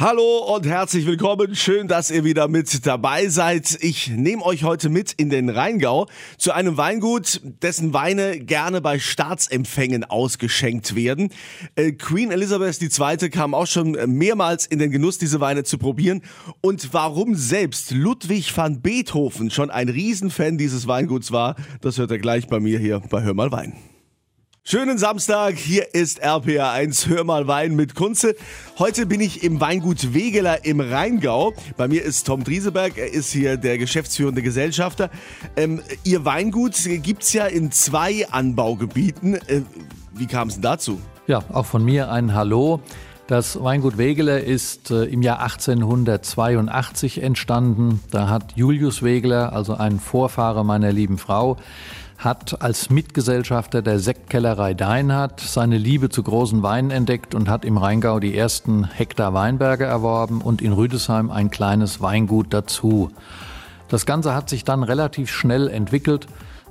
Hallo und herzlich willkommen. Schön, dass ihr wieder mit dabei seid. Ich nehme euch heute mit in den Rheingau zu einem Weingut, dessen Weine gerne bei Staatsempfängen ausgeschenkt werden. Äh, Queen Elizabeth II. kam auch schon mehrmals in den Genuss, diese Weine zu probieren. Und warum selbst Ludwig van Beethoven schon ein Riesenfan dieses Weinguts war, das hört er gleich bei mir hier bei Hör mal Wein. Schönen Samstag, hier ist RPA1 Hör mal Wein mit Kunze. Heute bin ich im Weingut Wegeler im Rheingau. Bei mir ist Tom Drieseberg, er ist hier der geschäftsführende Gesellschafter. Ähm, ihr Weingut gibt es ja in zwei Anbaugebieten. Äh, wie kam es dazu? Ja, auch von mir ein Hallo. Das Weingut Wegeler ist äh, im Jahr 1882 entstanden. Da hat Julius Wegeler, also ein Vorfahre meiner lieben Frau, hat als Mitgesellschafter der Sektkellerei Deinhardt seine Liebe zu großen Weinen entdeckt und hat im Rheingau die ersten Hektar Weinberge erworben und in Rüdesheim ein kleines Weingut dazu. Das Ganze hat sich dann relativ schnell entwickelt.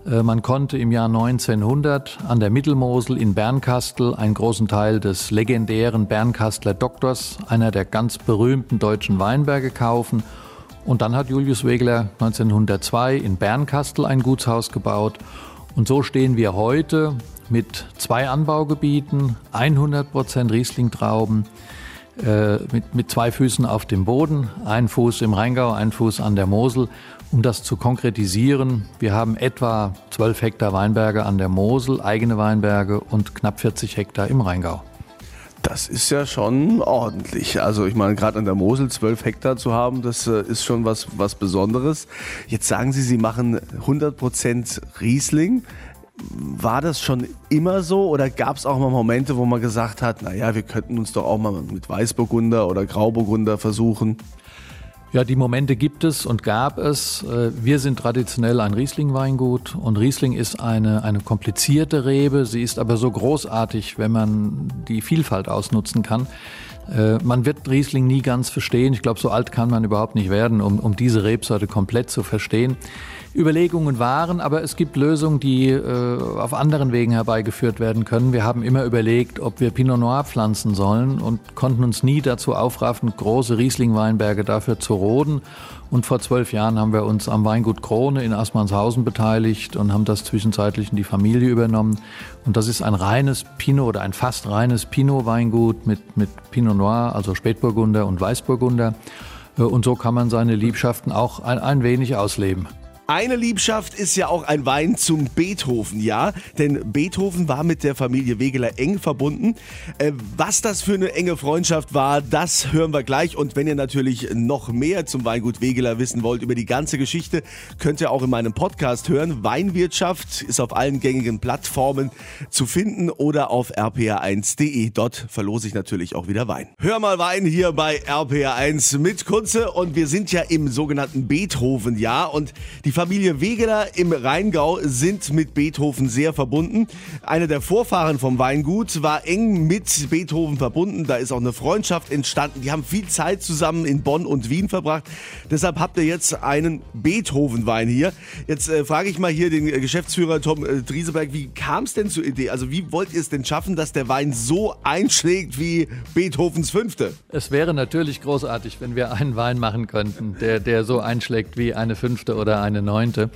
Äh, man konnte im Jahr 1900 an der Mittelmosel in Bernkastel einen großen Teil des legendären Bernkastler Doktors, einer der ganz berühmten deutschen Weinberge, kaufen und dann hat Julius Wegler 1902 in Bernkastel ein Gutshaus gebaut. Und so stehen wir heute mit zwei Anbaugebieten, 100% Riesling-Trauben, äh, mit, mit zwei Füßen auf dem Boden, ein Fuß im Rheingau, ein Fuß an der Mosel. Um das zu konkretisieren, wir haben etwa 12 Hektar Weinberge an der Mosel, eigene Weinberge und knapp 40 Hektar im Rheingau. Das ist ja schon ordentlich. Also ich meine, gerade an der Mosel 12 Hektar zu haben, das äh, ist schon was, was Besonderes. Jetzt sagen Sie, Sie machen 100% Riesling. War das schon immer so oder gab es auch mal Momente, wo man gesagt hat, naja, wir könnten uns doch auch mal mit Weißburgunder oder Grauburgunder versuchen? Ja, die Momente gibt es und gab es. Äh, wir sind traditionell ein Riesling-Weingut und Riesling ist eine, eine komplizierte Rebe. Sie ist aber so großartig, wenn man die Vielfalt ausnutzen kann. Äh, man wird Riesling nie ganz verstehen. Ich glaube, so alt kann man überhaupt nicht werden, um, um diese Rebsorte komplett zu verstehen. Überlegungen waren, aber es gibt Lösungen, die äh, auf anderen Wegen herbeigeführt werden können. Wir haben immer überlegt, ob wir Pinot Noir pflanzen sollen und konnten uns nie dazu aufraffen, große Riesling-Weinberge dafür zu roden. Und vor zwölf Jahren haben wir uns am Weingut Krone in Assmannshausen beteiligt und haben das zwischenzeitlich in die Familie übernommen. Und das ist ein reines Pinot oder ein fast reines Pinot-Weingut mit, mit Pinot Noir, also Spätburgunder und Weißburgunder. Äh, und so kann man seine Liebschaften auch ein, ein wenig ausleben. Eine Liebschaft ist ja auch ein Wein zum Beethoven, ja? Denn Beethoven war mit der Familie Wegeler eng verbunden. Äh, was das für eine enge Freundschaft war, das hören wir gleich. Und wenn ihr natürlich noch mehr zum Weingut Wegeler wissen wollt, über die ganze Geschichte, könnt ihr auch in meinem Podcast hören. Weinwirtschaft ist auf allen gängigen Plattformen zu finden oder auf rpa1.de. Dort verlose ich natürlich auch wieder Wein. Hör mal Wein hier bei RPA1 mit Kunze und wir sind ja im sogenannten Beethoven-Jahr und die Familie Wegeler im Rheingau sind mit Beethoven sehr verbunden. Einer der Vorfahren vom Weingut war eng mit Beethoven verbunden. Da ist auch eine Freundschaft entstanden. Die haben viel Zeit zusammen in Bonn und Wien verbracht. Deshalb habt ihr jetzt einen Beethoven-Wein hier. Jetzt äh, frage ich mal hier den Geschäftsführer Tom äh, Drieseberg, wie kam es denn zur Idee? Also wie wollt ihr es denn schaffen, dass der Wein so einschlägt wie Beethovens Fünfte? Es wäre natürlich großartig, wenn wir einen Wein machen könnten, der, der so einschlägt wie eine Fünfte oder eine Neunte.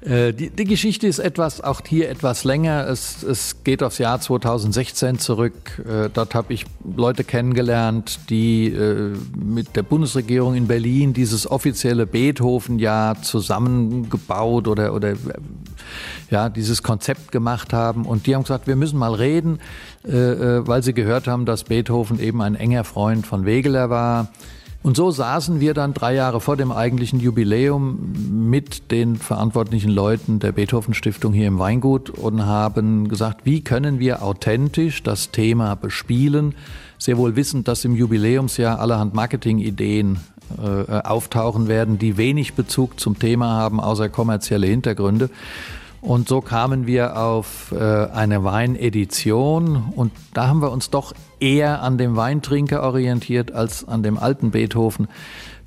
Äh, die, die, Geschichte ist etwas, auch hier etwas länger. Es, es geht aufs Jahr 2016 zurück. Äh, dort habe ich Leute kennengelernt, die äh, mit der Bundesregierung in Berlin dieses offizielle Beethoven-Jahr zusammengebaut oder, oder ja, dieses Konzept gemacht haben. Und die haben gesagt, wir müssen mal reden, weil sie gehört haben, dass Beethoven eben ein enger Freund von Wegeler war und so saßen wir dann drei Jahre vor dem eigentlichen Jubiläum mit den verantwortlichen Leuten der Beethoven Stiftung hier im Weingut und haben gesagt, wie können wir authentisch das Thema bespielen, sehr wohl wissend, dass im Jubiläumsjahr allerhand Marketingideen äh, auftauchen werden, die wenig Bezug zum Thema haben, außer kommerzielle Hintergründe. Und so kamen wir auf äh, eine Weinedition und da haben wir uns doch eher an dem Weintrinker orientiert als an dem alten Beethoven.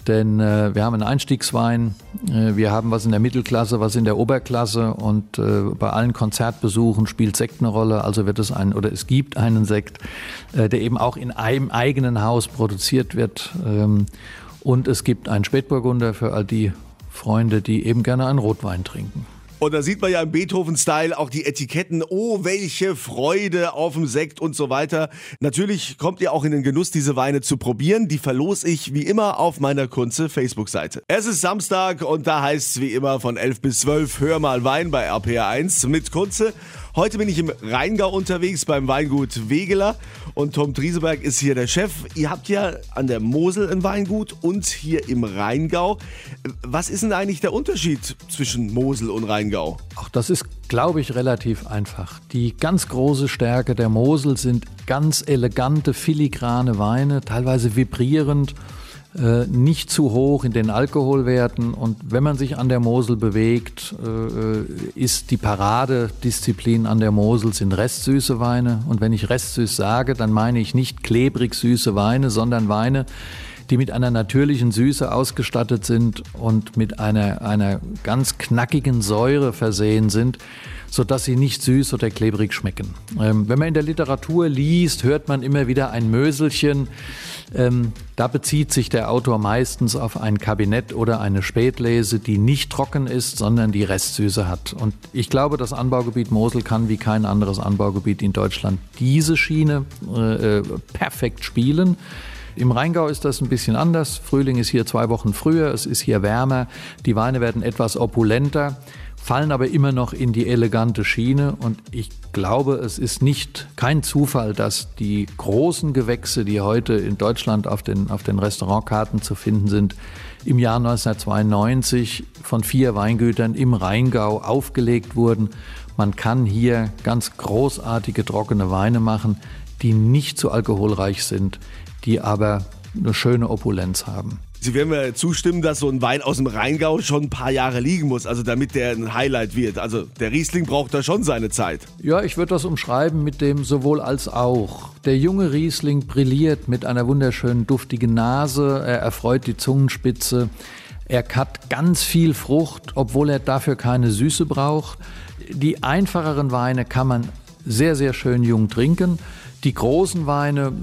Denn äh, wir haben einen Einstiegswein, äh, wir haben was in der Mittelklasse, was in der Oberklasse und bei allen Konzertbesuchen spielt Sekt eine Rolle. Also wird es ein oder es gibt einen Sekt, der eben auch in einem eigenen Haus produziert wird. Ähm, und es gibt einen Spätburgunder für all die Freunde, die eben gerne einen Rotwein trinken. Und da sieht man ja im Beethoven-Style auch die Etiketten. Oh, welche Freude auf dem Sekt und so weiter. Natürlich kommt ihr auch in den Genuss, diese Weine zu probieren. Die verlose ich wie immer auf meiner Kunze Facebook-Seite. Es ist Samstag und da heißt es wie immer von 11 bis 12 Hör mal Wein bei RPR1 mit Kunze. Heute bin ich im Rheingau unterwegs beim Weingut Wegeler und Tom Trieseberg ist hier der Chef. Ihr habt ja an der Mosel ein Weingut und hier im Rheingau. Was ist denn eigentlich der Unterschied zwischen Mosel und Rheingau? Auch das ist, glaube ich, relativ einfach. Die ganz große Stärke der Mosel sind ganz elegante, filigrane Weine, teilweise vibrierend nicht zu hoch in den Alkoholwerten. Und wenn man sich an der Mosel bewegt, äh, ist die Paradedisziplin an der Mosel sind restsüße Weine. Und wenn ich restsüß sage, dann meine ich nicht klebrig süße Weine, sondern Weine, die mit einer natürlichen Süße ausgestattet sind und mit einer, einer ganz knackigen Säure versehen sind, sodass sie nicht süß oder klebrig schmecken. Ähm, wenn man in der Literatur liest, hört man immer wieder ein Möselchen. Ähm, da bezieht sich der Autor meistens auf ein Kabinett oder eine Spätlese, die nicht trocken ist, sondern die Restsüße hat. Und ich glaube, das Anbaugebiet Mosel kann wie kein anderes Anbaugebiet in Deutschland diese Schiene äh, äh perfekt spielen. Im Rheingau ist das ein bisschen anders. Frühling ist hier zwei Wochen früher, es ist hier wärmer, die Weine werden etwas opulenter, fallen aber immer noch in die elegante Schiene und ich glaube, es ist nicht kein Zufall, dass die großen Gewächse, die heute in Deutschland auf den, auf den Restaurantkarten zu finden sind, im Jahr 1992 von vier Weingütern im Rheingau aufgelegt wurden. Man kann hier ganz großartige trockene Weine machen, die nicht zu alkoholreich sind, die aber eine schöne Opulenz haben. Sie werden mir zustimmen, dass so ein Wein aus dem Rheingau schon ein paar Jahre liegen muss, also damit der ein Highlight wird. Also der Riesling braucht da schon seine Zeit. Ja, ich würde das umschreiben mit dem sowohl als auch. Der junge Riesling brilliert mit einer wunderschönen duftigen Nase, er erfreut die Zungenspitze. Er hat ganz viel Frucht, obwohl er dafür keine Süße braucht. Die einfacheren Weine kann man sehr, sehr schön jung trinken. Die großen Weine,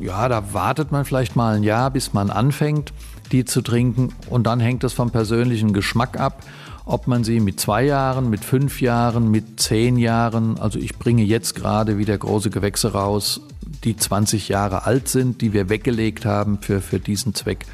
ja, da wartet man vielleicht mal ein Jahr, bis man anfängt, die zu trinken. Und dann hängt es vom persönlichen Geschmack ab, ob man sie mit zwei Jahren, mit fünf Jahren, mit zehn Jahren, also ich bringe jetzt gerade wieder große Gewächse raus, die 20 Jahre alt sind, die wir weggelegt haben für, für diesen Zweck.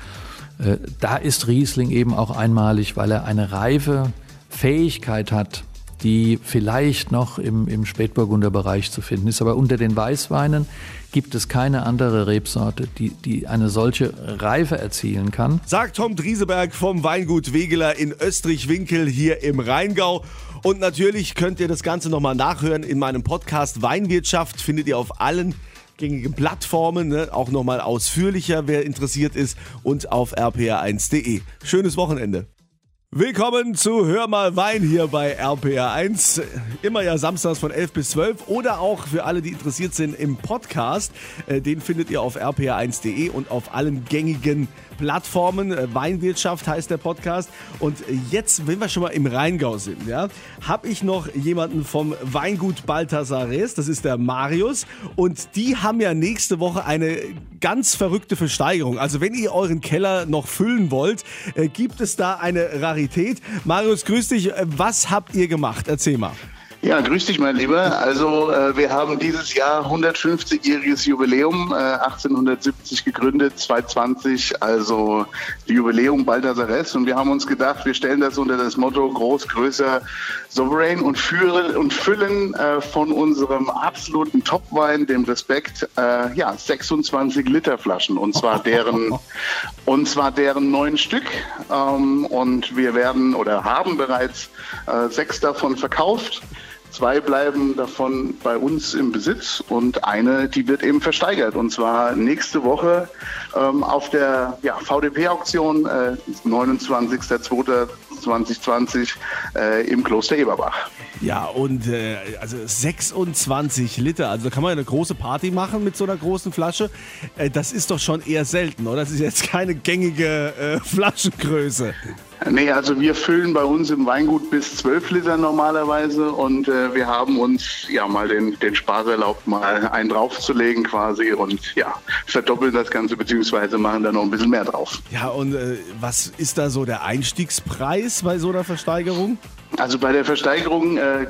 Äh, da ist Riesling eben auch einmalig, weil er eine reife Fähigkeit hat, die vielleicht noch im, im Spätburgunder Bereich zu finden ist. Aber unter den Weißweinen gibt es keine andere Rebsorte, die, die eine solche Reife erzielen kann. Sagt Tom Drieseberg vom Weingut Wegeler in Österreich-Winkel hier im Rheingau. Und natürlich könnt ihr das Ganze nochmal nachhören in meinem Podcast Weinwirtschaft. Findet ihr auf allen gängigen Plattformen, ne? auch nochmal ausführlicher, wer interessiert ist, und auf rpr1.de. Schönes Wochenende. Willkommen zu Hör mal Wein hier bei RPR1. Immer ja samstags von 11 bis 12 oder auch für alle, die interessiert sind im Podcast. Äh, den findet ihr auf rpr1.de und auf allen gängigen Plattformen. Äh, Weinwirtschaft heißt der Podcast. Und jetzt, wenn wir schon mal im Rheingau sind, ja, habe ich noch jemanden vom Weingut Balthasares. Das ist der Marius. Und die haben ja nächste Woche eine ganz verrückte Versteigerung. Also wenn ihr euren Keller noch füllen wollt, äh, gibt es da eine Rarität. Marius, grüß dich. Äh, was habt ihr gemacht? Erzähl mal. Ja, grüß dich, mein Lieber. Also äh, wir haben dieses Jahr 150-jähriges Jubiläum, äh, 1870 gegründet, 220, also die Jubiläum Baldasares. Und wir haben uns gedacht, wir stellen das unter das Motto groß, größer, souverän und, führen, und füllen äh, von unserem absoluten Topwein, dem Respekt, äh, ja, 26 Liter Flaschen. Und zwar deren, und zwar deren neun Stück. Ähm, und wir werden oder haben bereits äh, sechs davon verkauft Zwei bleiben davon bei uns im Besitz und eine, die wird eben versteigert. Und zwar nächste Woche ähm, auf der ja, VDP-Auktion, äh, 29.02.2020 äh, im Kloster Eberbach. Ja, und äh, also 26 Liter, also kann man eine große Party machen mit so einer großen Flasche. Äh, das ist doch schon eher selten, oder? Das ist jetzt keine gängige äh, Flaschengröße. Nee, also wir füllen bei uns im Weingut bis 12 Liter normalerweise und äh, wir haben uns ja mal den, den Spaß erlaubt, mal einen draufzulegen quasi und ja, verdoppeln das Ganze beziehungsweise machen da noch ein bisschen mehr drauf. Ja, und äh, was ist da so der Einstiegspreis bei so einer Versteigerung? Also bei der Versteigerung äh,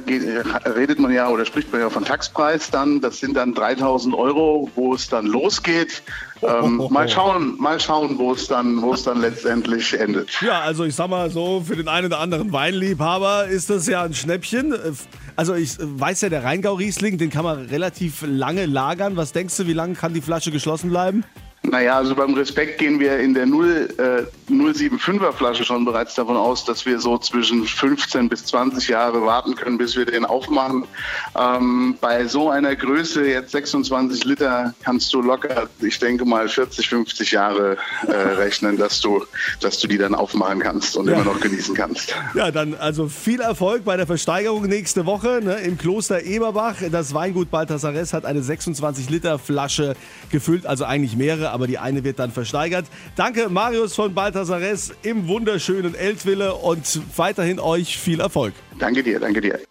redet man ja oder spricht man ja von Taxpreis dann. Das sind dann 3000 Euro, wo es dann losgeht. Ähm, mal schauen, mal schauen, wo es dann, wo es dann letztendlich endet. Ja, also ich sag mal so, für den einen oder anderen Weinliebhaber ist das ja ein Schnäppchen. Also ich weiß ja, der Rheingau-Riesling, den kann man relativ lange lagern. Was denkst du, wie lange kann die Flasche geschlossen bleiben? Naja, also beim Respekt gehen wir in der 0, äh, 075er Flasche schon bereits davon aus, dass wir so zwischen 15 bis 20 Jahre warten können, bis wir den aufmachen. Ähm, bei so einer Größe, jetzt 26 Liter, kannst du locker, ich denke mal 40, 50 Jahre äh, rechnen, dass du, dass du die dann aufmachen kannst und ja. immer noch genießen kannst. Ja, dann also viel Erfolg bei der Versteigerung nächste Woche ne, im Kloster Eberbach. Das Weingut Balthasares hat eine 26 Liter Flasche gefüllt, also eigentlich mehrere aber die eine wird dann versteigert. Danke Marius von Balthasares im wunderschönen Eltville und weiterhin euch viel Erfolg. Danke dir, danke dir.